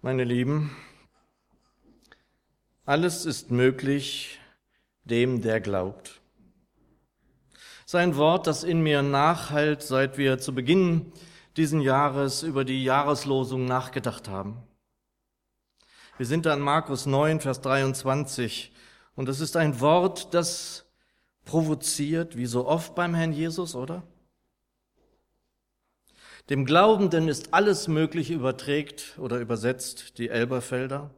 Meine Lieben, alles ist möglich dem, der glaubt. Sein Wort, das in mir nachhalt, seit wir zu Beginn diesen Jahres über die Jahreslosung nachgedacht haben. Wir sind an Markus 9, Vers 23 und es ist ein Wort, das provoziert, wie so oft beim Herrn Jesus, oder? Dem Glaubenden ist alles Mögliche überträgt oder übersetzt die Elberfelder.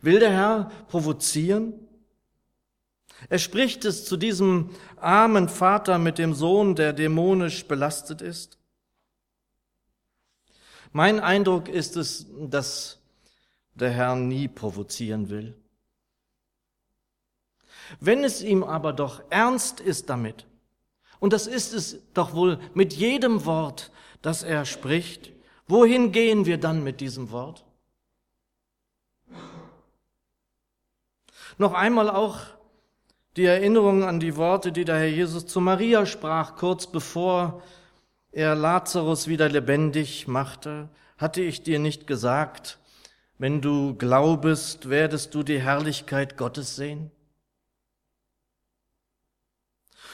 Will der Herr provozieren? Er spricht es zu diesem armen Vater mit dem Sohn, der dämonisch belastet ist. Mein Eindruck ist es, dass der Herr nie provozieren will. Wenn es ihm aber doch ernst ist damit, und das ist es doch wohl mit jedem Wort, das er spricht. Wohin gehen wir dann mit diesem Wort? Noch einmal auch die Erinnerung an die Worte, die der Herr Jesus zu Maria sprach, kurz bevor er Lazarus wieder lebendig machte. Hatte ich dir nicht gesagt, wenn du glaubest, werdest du die Herrlichkeit Gottes sehen?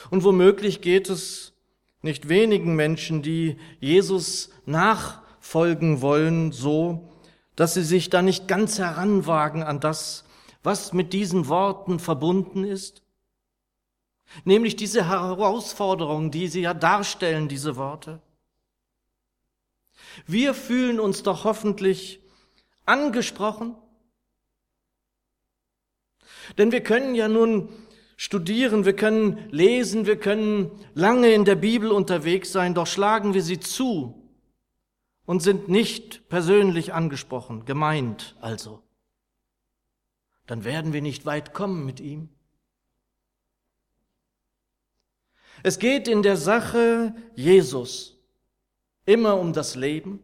Und womöglich geht es nicht wenigen Menschen, die Jesus nachfolgen wollen, so, dass sie sich da nicht ganz heranwagen an das, was mit diesen Worten verbunden ist. Nämlich diese Herausforderung, die sie ja darstellen, diese Worte. Wir fühlen uns doch hoffentlich angesprochen. Denn wir können ja nun studieren, wir können lesen, wir können lange in der Bibel unterwegs sein, doch schlagen wir sie zu und sind nicht persönlich angesprochen, gemeint also. Dann werden wir nicht weit kommen mit ihm. Es geht in der Sache Jesus immer um das Leben.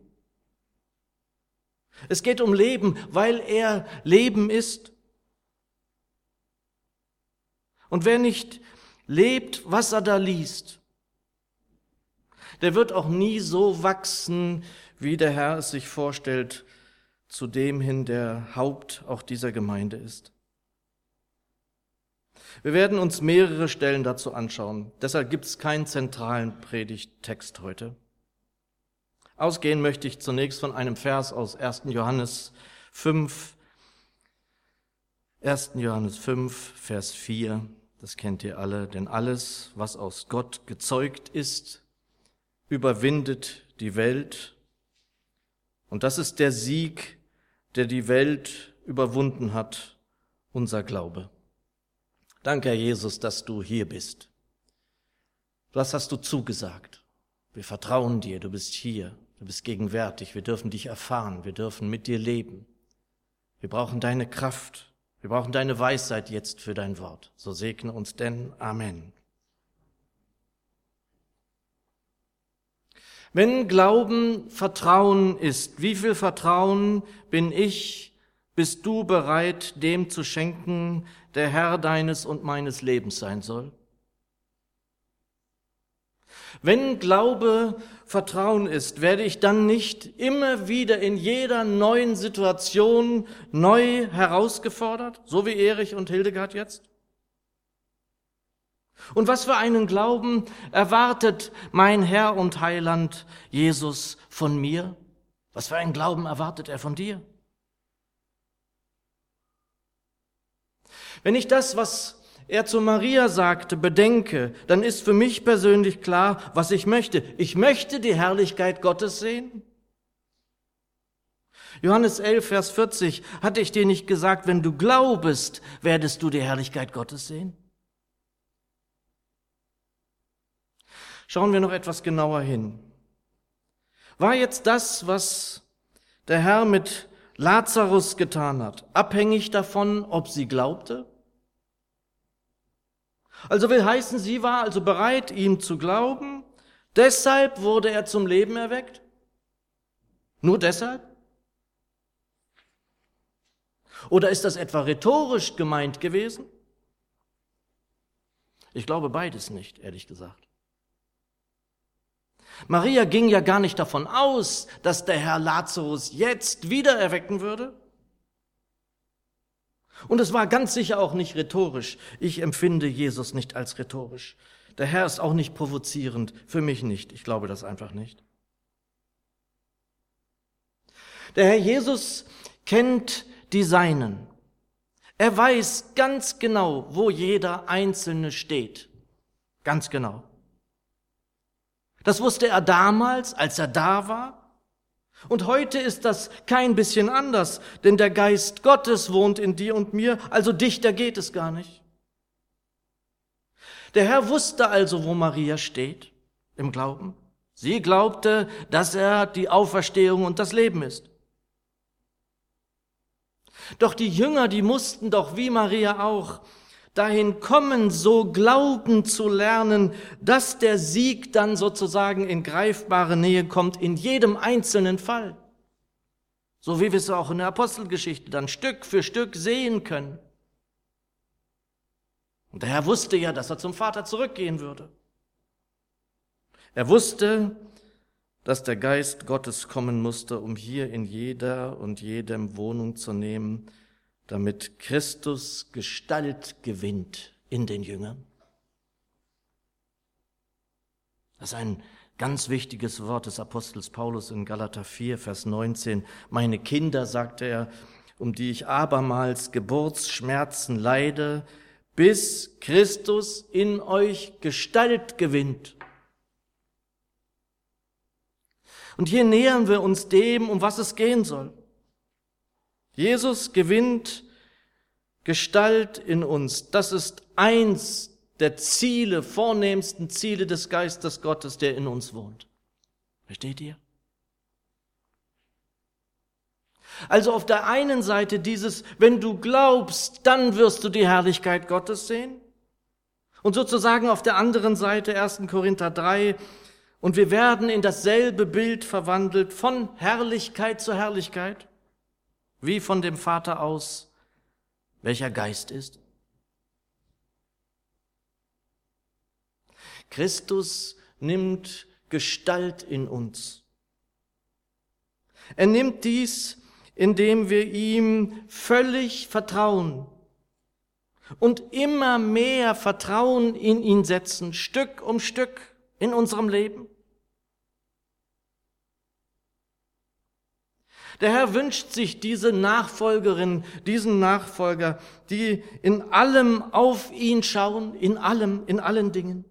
Es geht um Leben, weil er Leben ist. Und wer nicht lebt, was er da liest, der wird auch nie so wachsen, wie der Herr es sich vorstellt, zu dem hin, der Haupt auch dieser Gemeinde ist. Wir werden uns mehrere Stellen dazu anschauen. Deshalb gibt es keinen zentralen Predigttext heute. Ausgehen möchte ich zunächst von einem Vers aus 1. Johannes 5, 1. Johannes 5, Vers 4, das kennt ihr alle, denn alles, was aus Gott gezeugt ist, überwindet die Welt. Und das ist der Sieg, der die Welt überwunden hat, unser Glaube. Danke, Herr Jesus, dass du hier bist. Was hast du zugesagt? Wir vertrauen dir, du bist hier, du bist gegenwärtig, wir dürfen dich erfahren, wir dürfen mit dir leben. Wir brauchen deine Kraft, wir brauchen deine Weisheit jetzt für dein Wort. So segne uns denn. Amen. Wenn Glauben Vertrauen ist, wie viel Vertrauen bin ich, bist du bereit, dem zu schenken, der Herr deines und meines Lebens sein soll? Wenn Glaube Vertrauen ist, werde ich dann nicht immer wieder in jeder neuen Situation neu herausgefordert, so wie Erich und Hildegard jetzt? Und was für einen Glauben erwartet mein Herr und Heiland Jesus von mir? Was für einen Glauben erwartet er von dir? Wenn ich das, was er zu Maria sagte, bedenke, dann ist für mich persönlich klar, was ich möchte. Ich möchte die Herrlichkeit Gottes sehen. Johannes 11, Vers 40, hatte ich dir nicht gesagt, wenn du glaubest, werdest du die Herrlichkeit Gottes sehen? Schauen wir noch etwas genauer hin. War jetzt das, was der Herr mit Lazarus getan hat, abhängig davon, ob sie glaubte? Also will heißen, sie war also bereit, ihm zu glauben. Deshalb wurde er zum Leben erweckt. Nur deshalb? Oder ist das etwa rhetorisch gemeint gewesen? Ich glaube beides nicht, ehrlich gesagt. Maria ging ja gar nicht davon aus, dass der Herr Lazarus jetzt wieder erwecken würde. Und es war ganz sicher auch nicht rhetorisch. Ich empfinde Jesus nicht als rhetorisch. Der Herr ist auch nicht provozierend, für mich nicht. Ich glaube das einfach nicht. Der Herr Jesus kennt die Seinen. Er weiß ganz genau, wo jeder Einzelne steht. Ganz genau. Das wusste er damals, als er da war. Und heute ist das kein bisschen anders, denn der Geist Gottes wohnt in dir und mir, also dichter geht es gar nicht. Der Herr wusste also, wo Maria steht im Glauben. Sie glaubte, dass er die Auferstehung und das Leben ist. Doch die Jünger, die mussten doch wie Maria auch dahin kommen, so glauben zu lernen, dass der Sieg dann sozusagen in greifbare Nähe kommt, in jedem einzelnen Fall. So wie wir es auch in der Apostelgeschichte dann Stück für Stück sehen können. Und der Herr wusste ja, dass er zum Vater zurückgehen würde. Er wusste, dass der Geist Gottes kommen musste, um hier in jeder und jedem Wohnung zu nehmen, damit Christus Gestalt gewinnt in den Jüngern. Das ist ein ganz wichtiges Wort des Apostels Paulus in Galater 4, Vers 19. Meine Kinder, sagte er, um die ich abermals Geburtsschmerzen leide, bis Christus in euch Gestalt gewinnt. Und hier nähern wir uns dem, um was es gehen soll. Jesus gewinnt Gestalt in uns. Das ist eins der Ziele, vornehmsten Ziele des Geistes Gottes, der in uns wohnt. Versteht ihr? Also auf der einen Seite dieses, wenn du glaubst, dann wirst du die Herrlichkeit Gottes sehen. Und sozusagen auf der anderen Seite 1. Korinther 3, und wir werden in dasselbe Bild verwandelt von Herrlichkeit zu Herrlichkeit, wie von dem Vater aus, welcher Geist ist. Christus nimmt Gestalt in uns. Er nimmt dies, indem wir ihm völlig vertrauen und immer mehr Vertrauen in ihn setzen, Stück um Stück in unserem Leben. Der Herr wünscht sich diese Nachfolgerin, diesen Nachfolger, die in allem auf ihn schauen, in allem, in allen Dingen.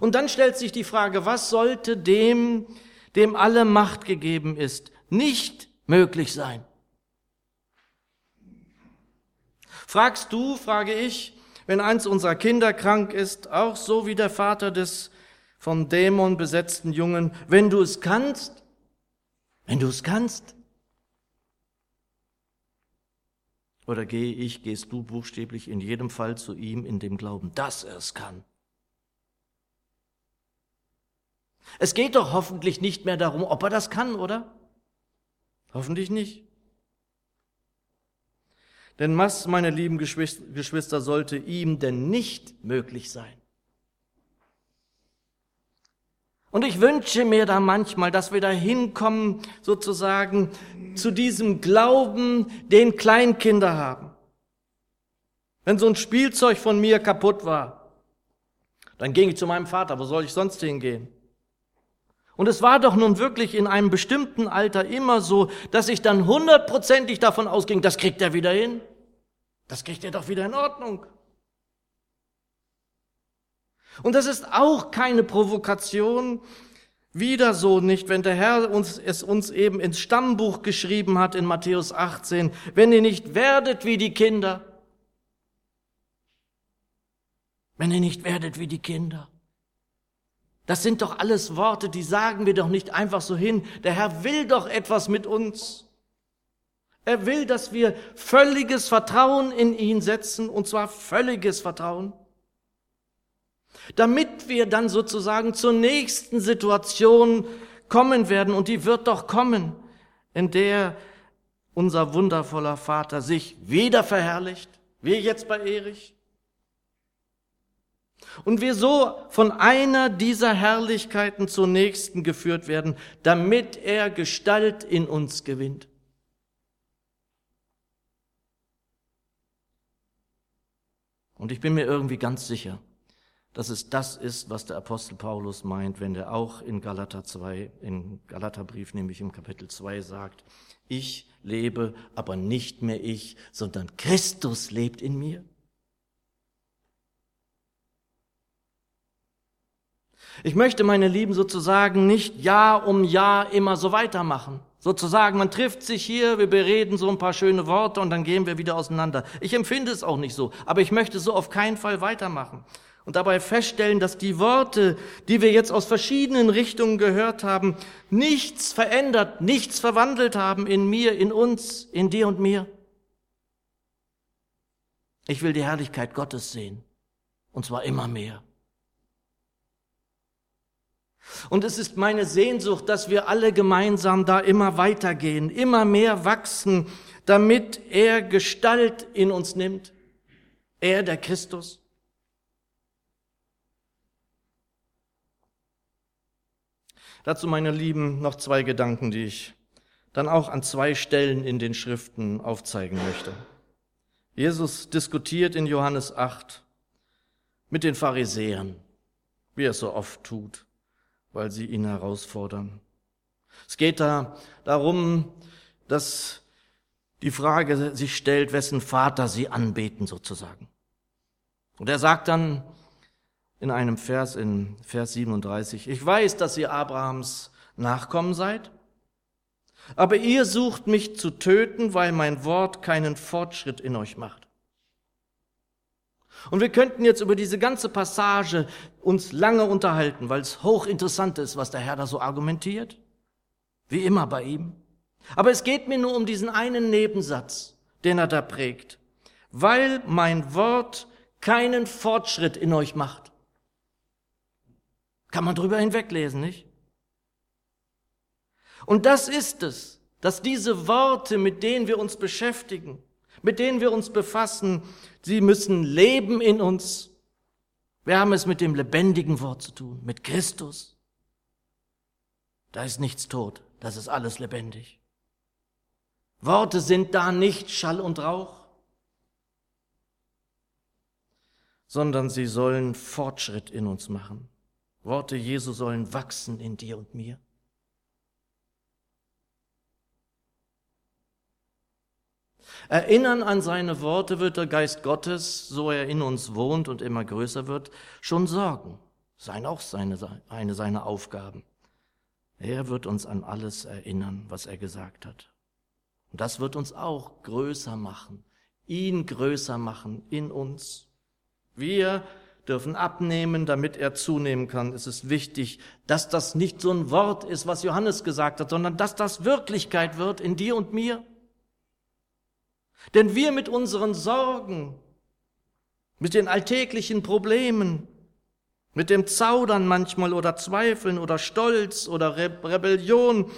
Und dann stellt sich die Frage, was sollte dem, dem alle Macht gegeben ist, nicht möglich sein? Fragst du, frage ich, wenn eins unserer Kinder krank ist, auch so wie der Vater des vom Dämon besetzten Jungen, wenn du es kannst, wenn du es kannst. Oder gehe ich, gehst du buchstäblich in jedem Fall zu ihm in dem Glauben, dass er es kann. Es geht doch hoffentlich nicht mehr darum, ob er das kann, oder? Hoffentlich nicht. Denn was, meine lieben Geschwister, sollte ihm denn nicht möglich sein? Und ich wünsche mir da manchmal, dass wir da hinkommen, sozusagen zu diesem Glauben, den Kleinkinder haben. Wenn so ein Spielzeug von mir kaputt war, dann ging ich zu meinem Vater, wo soll ich sonst hingehen? Und es war doch nun wirklich in einem bestimmten Alter immer so, dass ich dann hundertprozentig davon ausging, das kriegt er wieder hin. Das kriegt er doch wieder in Ordnung. Und das ist auch keine Provokation, wieder so nicht, wenn der Herr uns, es uns eben ins Stammbuch geschrieben hat in Matthäus 18, wenn ihr nicht werdet wie die Kinder, wenn ihr nicht werdet wie die Kinder. Das sind doch alles Worte, die sagen wir doch nicht einfach so hin. Der Herr will doch etwas mit uns. Er will, dass wir völliges Vertrauen in ihn setzen, und zwar völliges Vertrauen damit wir dann sozusagen zur nächsten Situation kommen werden, und die wird doch kommen, in der unser wundervoller Vater sich wieder verherrlicht, wie jetzt bei Erich. Und wir so von einer dieser Herrlichkeiten zur nächsten geführt werden, damit er Gestalt in uns gewinnt. Und ich bin mir irgendwie ganz sicher, dass es das ist, was der Apostel Paulus meint, wenn er auch in Galater 2, in Galaterbrief, nämlich im Kapitel 2 sagt, ich lebe, aber nicht mehr ich, sondern Christus lebt in mir. Ich möchte, meine Lieben, sozusagen nicht Jahr um Jahr immer so weitermachen. Sozusagen, man trifft sich hier, wir bereden so ein paar schöne Worte und dann gehen wir wieder auseinander. Ich empfinde es auch nicht so, aber ich möchte so auf keinen Fall weitermachen. Und dabei feststellen, dass die Worte, die wir jetzt aus verschiedenen Richtungen gehört haben, nichts verändert, nichts verwandelt haben in mir, in uns, in dir und mir. Ich will die Herrlichkeit Gottes sehen. Und zwar immer mehr. Und es ist meine Sehnsucht, dass wir alle gemeinsam da immer weitergehen, immer mehr wachsen, damit er Gestalt in uns nimmt. Er, der Christus. Dazu, meine Lieben, noch zwei Gedanken, die ich dann auch an zwei Stellen in den Schriften aufzeigen möchte. Jesus diskutiert in Johannes 8 mit den Pharisäern, wie er es so oft tut weil sie ihn herausfordern. Es geht da darum, dass die Frage sich stellt, wessen Vater sie anbeten sozusagen. Und er sagt dann in einem Vers, in Vers 37, ich weiß, dass ihr Abrahams Nachkommen seid, aber ihr sucht mich zu töten, weil mein Wort keinen Fortschritt in euch macht. Und wir könnten jetzt über diese ganze Passage uns lange unterhalten, weil es hochinteressant ist, was der Herr da so argumentiert. Wie immer bei ihm. Aber es geht mir nur um diesen einen Nebensatz, den er da prägt. Weil mein Wort keinen Fortschritt in euch macht. Kann man drüber hinweglesen, nicht? Und das ist es, dass diese Worte, mit denen wir uns beschäftigen, mit denen wir uns befassen, sie müssen leben in uns. Wir haben es mit dem lebendigen Wort zu tun, mit Christus. Da ist nichts tot, das ist alles lebendig. Worte sind da nicht Schall und Rauch, sondern sie sollen Fortschritt in uns machen. Worte Jesu sollen wachsen in dir und mir. Erinnern an seine Worte wird der Geist Gottes, so er in uns wohnt und immer größer wird, schon sorgen. Sein auch seine, eine seiner Aufgaben. Er wird uns an alles erinnern, was er gesagt hat. Und das wird uns auch größer machen, ihn größer machen in uns. Wir dürfen abnehmen, damit er zunehmen kann. Es ist wichtig, dass das nicht so ein Wort ist, was Johannes gesagt hat, sondern dass das Wirklichkeit wird in dir und mir. Denn wir mit unseren Sorgen, mit den alltäglichen Problemen, mit dem Zaudern manchmal oder Zweifeln oder Stolz oder Re Rebellion,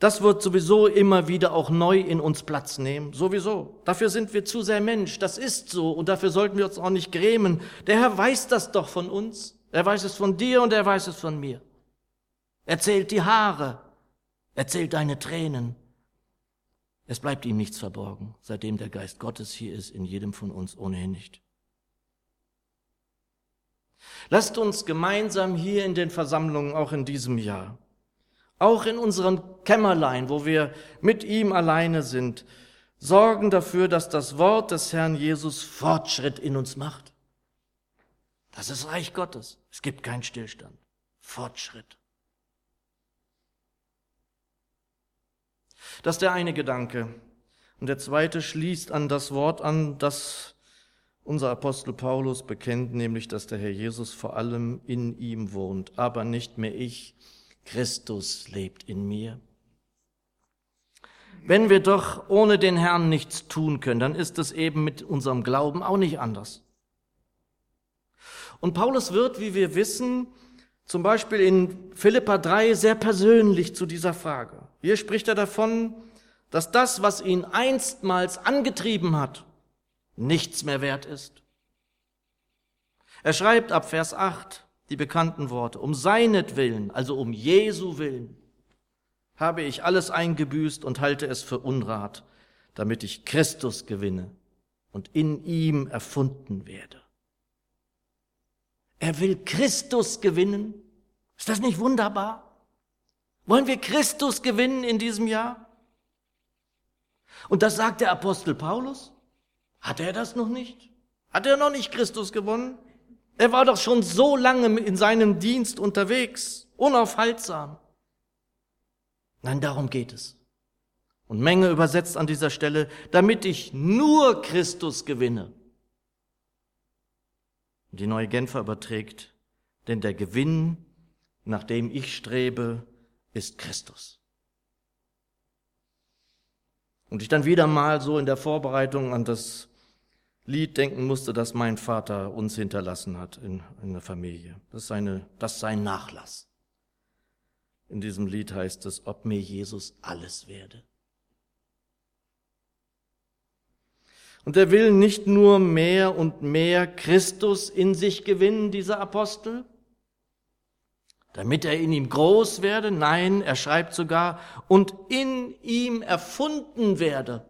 das wird sowieso immer wieder auch neu in uns Platz nehmen. Sowieso. Dafür sind wir zu sehr Mensch. Das ist so. Und dafür sollten wir uns auch nicht grämen. Der Herr weiß das doch von uns. Er weiß es von dir und er weiß es von mir. Er zählt die Haare. Er zählt deine Tränen. Es bleibt ihm nichts verborgen, seitdem der Geist Gottes hier ist, in jedem von uns ohnehin nicht. Lasst uns gemeinsam hier in den Versammlungen, auch in diesem Jahr, auch in unseren Kämmerlein, wo wir mit ihm alleine sind, sorgen dafür, dass das Wort des Herrn Jesus Fortschritt in uns macht. Das ist Reich Gottes. Es gibt keinen Stillstand. Fortschritt. Das ist der eine Gedanke. Und der zweite schließt an das Wort an, das unser Apostel Paulus bekennt, nämlich, dass der Herr Jesus vor allem in ihm wohnt, aber nicht mehr ich, Christus lebt in mir. Wenn wir doch ohne den Herrn nichts tun können, dann ist es eben mit unserem Glauben auch nicht anders. Und Paulus wird, wie wir wissen, zum Beispiel in Philippa 3 sehr persönlich zu dieser Frage. Hier spricht er davon, dass das, was ihn einstmals angetrieben hat, nichts mehr wert ist. Er schreibt ab Vers 8 die bekannten Worte, um seinetwillen, also um Jesu willen, habe ich alles eingebüßt und halte es für Unrat, damit ich Christus gewinne und in ihm erfunden werde. Er will Christus gewinnen. Ist das nicht wunderbar? Wollen wir Christus gewinnen in diesem Jahr? Und das sagt der Apostel Paulus. Hat er das noch nicht? Hat er noch nicht Christus gewonnen? Er war doch schon so lange in seinem Dienst unterwegs, unaufhaltsam. Nein, darum geht es. Und Menge übersetzt an dieser Stelle, damit ich nur Christus gewinne. Die neue Genfer überträgt, denn der Gewinn, nach dem ich strebe, ist Christus. Und ich dann wieder mal so in der Vorbereitung an das Lied denken musste, das mein Vater uns hinterlassen hat in, in der Familie. Das ist, seine, das ist sein Nachlass. In diesem Lied heißt es, ob mir Jesus alles werde. Und er will nicht nur mehr und mehr Christus in sich gewinnen, dieser Apostel, damit er in ihm groß werde. Nein, er schreibt sogar, und in ihm erfunden werde.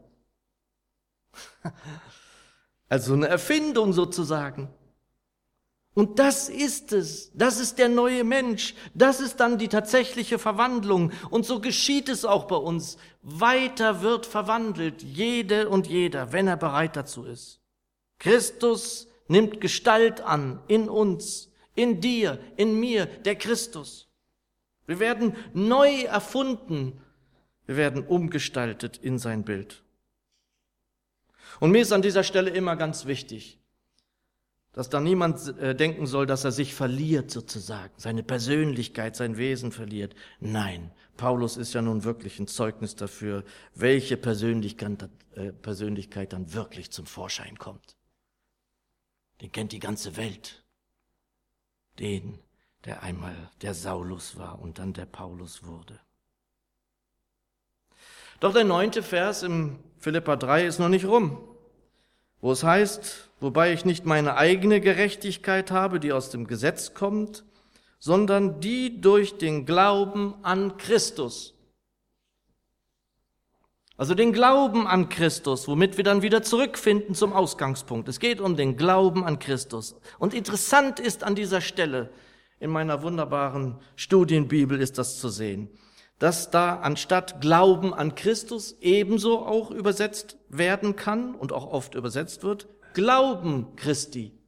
Also eine Erfindung sozusagen. Und das ist es. Das ist der neue Mensch. Das ist dann die tatsächliche Verwandlung. Und so geschieht es auch bei uns. Weiter wird verwandelt, jede und jeder, wenn er bereit dazu ist. Christus nimmt Gestalt an in uns, in dir, in mir, der Christus. Wir werden neu erfunden. Wir werden umgestaltet in sein Bild. Und mir ist an dieser Stelle immer ganz wichtig, dass da niemand äh, denken soll, dass er sich verliert sozusagen, seine Persönlichkeit, sein Wesen verliert. Nein, Paulus ist ja nun wirklich ein Zeugnis dafür, welche äh, Persönlichkeit dann wirklich zum Vorschein kommt. Den kennt die ganze Welt. Den, der einmal der Saulus war und dann der Paulus wurde. Doch der neunte Vers im Philippa 3 ist noch nicht rum, wo es heißt, wobei ich nicht meine eigene Gerechtigkeit habe, die aus dem Gesetz kommt, sondern die durch den Glauben an Christus. Also den Glauben an Christus, womit wir dann wieder zurückfinden zum Ausgangspunkt. Es geht um den Glauben an Christus. Und interessant ist an dieser Stelle, in meiner wunderbaren Studienbibel ist das zu sehen dass da anstatt Glauben an Christus ebenso auch übersetzt werden kann und auch oft übersetzt wird, Glauben Christi.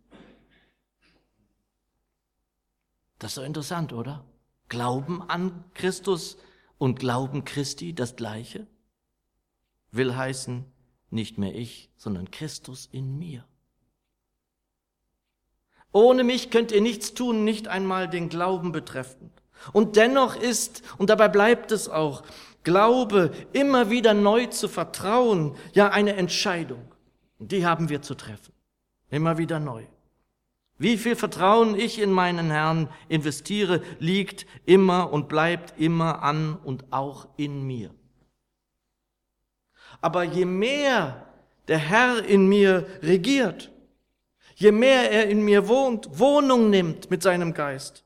Das ist doch interessant, oder? Glauben an Christus und Glauben Christi das gleiche? Will heißen, nicht mehr ich, sondern Christus in mir. Ohne mich könnt ihr nichts tun, nicht einmal den Glauben betreffend. Und dennoch ist, und dabei bleibt es auch, Glaube immer wieder neu zu vertrauen, ja eine Entscheidung. Die haben wir zu treffen. Immer wieder neu. Wie viel Vertrauen ich in meinen Herrn investiere, liegt immer und bleibt immer an und auch in mir. Aber je mehr der Herr in mir regiert, je mehr er in mir wohnt, Wohnung nimmt mit seinem Geist,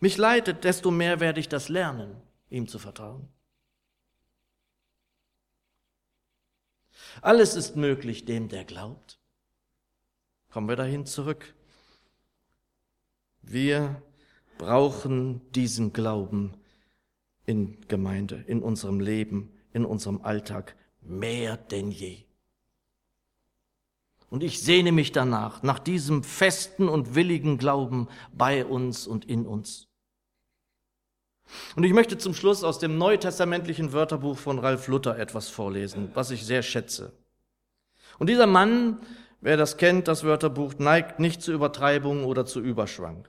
mich leitet, desto mehr werde ich das lernen, ihm zu vertrauen. Alles ist möglich dem, der glaubt. Kommen wir dahin zurück. Wir brauchen diesen Glauben in Gemeinde, in unserem Leben, in unserem Alltag mehr denn je. Und ich sehne mich danach, nach diesem festen und willigen Glauben bei uns und in uns. Und ich möchte zum Schluss aus dem neutestamentlichen Wörterbuch von Ralf Luther etwas vorlesen, was ich sehr schätze. Und dieser Mann, wer das kennt, das Wörterbuch, neigt nicht zu Übertreibungen oder zu Überschwang.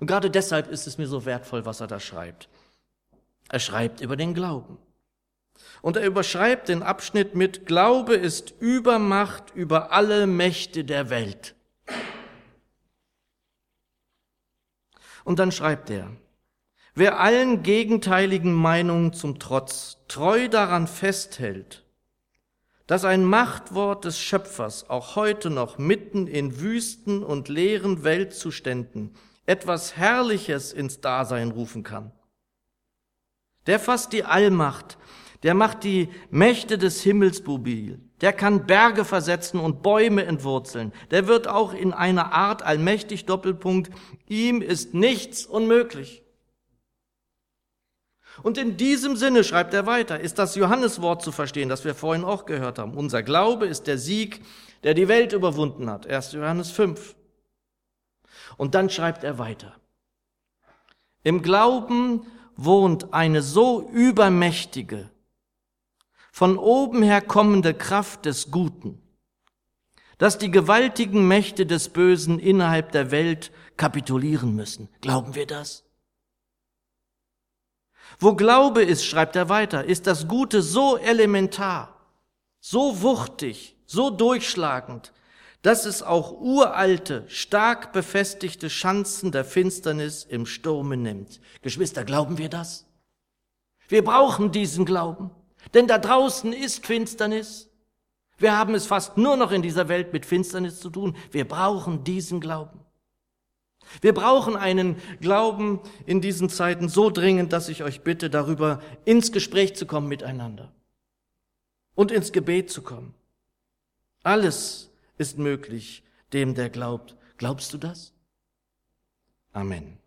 Und gerade deshalb ist es mir so wertvoll, was er da schreibt. Er schreibt über den Glauben. Und er überschreibt den Abschnitt mit Glaube ist Übermacht über alle Mächte der Welt. Und dann schreibt er, Wer allen gegenteiligen Meinungen zum Trotz treu daran festhält, dass ein Machtwort des Schöpfers auch heute noch mitten in wüsten und leeren Weltzuständen etwas Herrliches ins Dasein rufen kann. Der fasst die Allmacht, der macht die Mächte des Himmels mobil, der kann Berge versetzen und Bäume entwurzeln, der wird auch in einer Art allmächtig Doppelpunkt, ihm ist nichts unmöglich. Und in diesem Sinne, schreibt er weiter, ist das Johanneswort zu verstehen, das wir vorhin auch gehört haben. Unser Glaube ist der Sieg, der die Welt überwunden hat. 1. Johannes 5. Und dann schreibt er weiter. Im Glauben wohnt eine so übermächtige, von oben her kommende Kraft des Guten, dass die gewaltigen Mächte des Bösen innerhalb der Welt kapitulieren müssen. Glauben wir das? Wo Glaube ist, schreibt er weiter, ist das Gute so elementar, so wuchtig, so durchschlagend, dass es auch uralte, stark befestigte Schanzen der Finsternis im Sturme nimmt. Geschwister, glauben wir das? Wir brauchen diesen Glauben, denn da draußen ist Finsternis. Wir haben es fast nur noch in dieser Welt mit Finsternis zu tun. Wir brauchen diesen Glauben. Wir brauchen einen Glauben in diesen Zeiten so dringend, dass ich euch bitte, darüber ins Gespräch zu kommen miteinander und ins Gebet zu kommen. Alles ist möglich dem, der glaubt. Glaubst du das? Amen.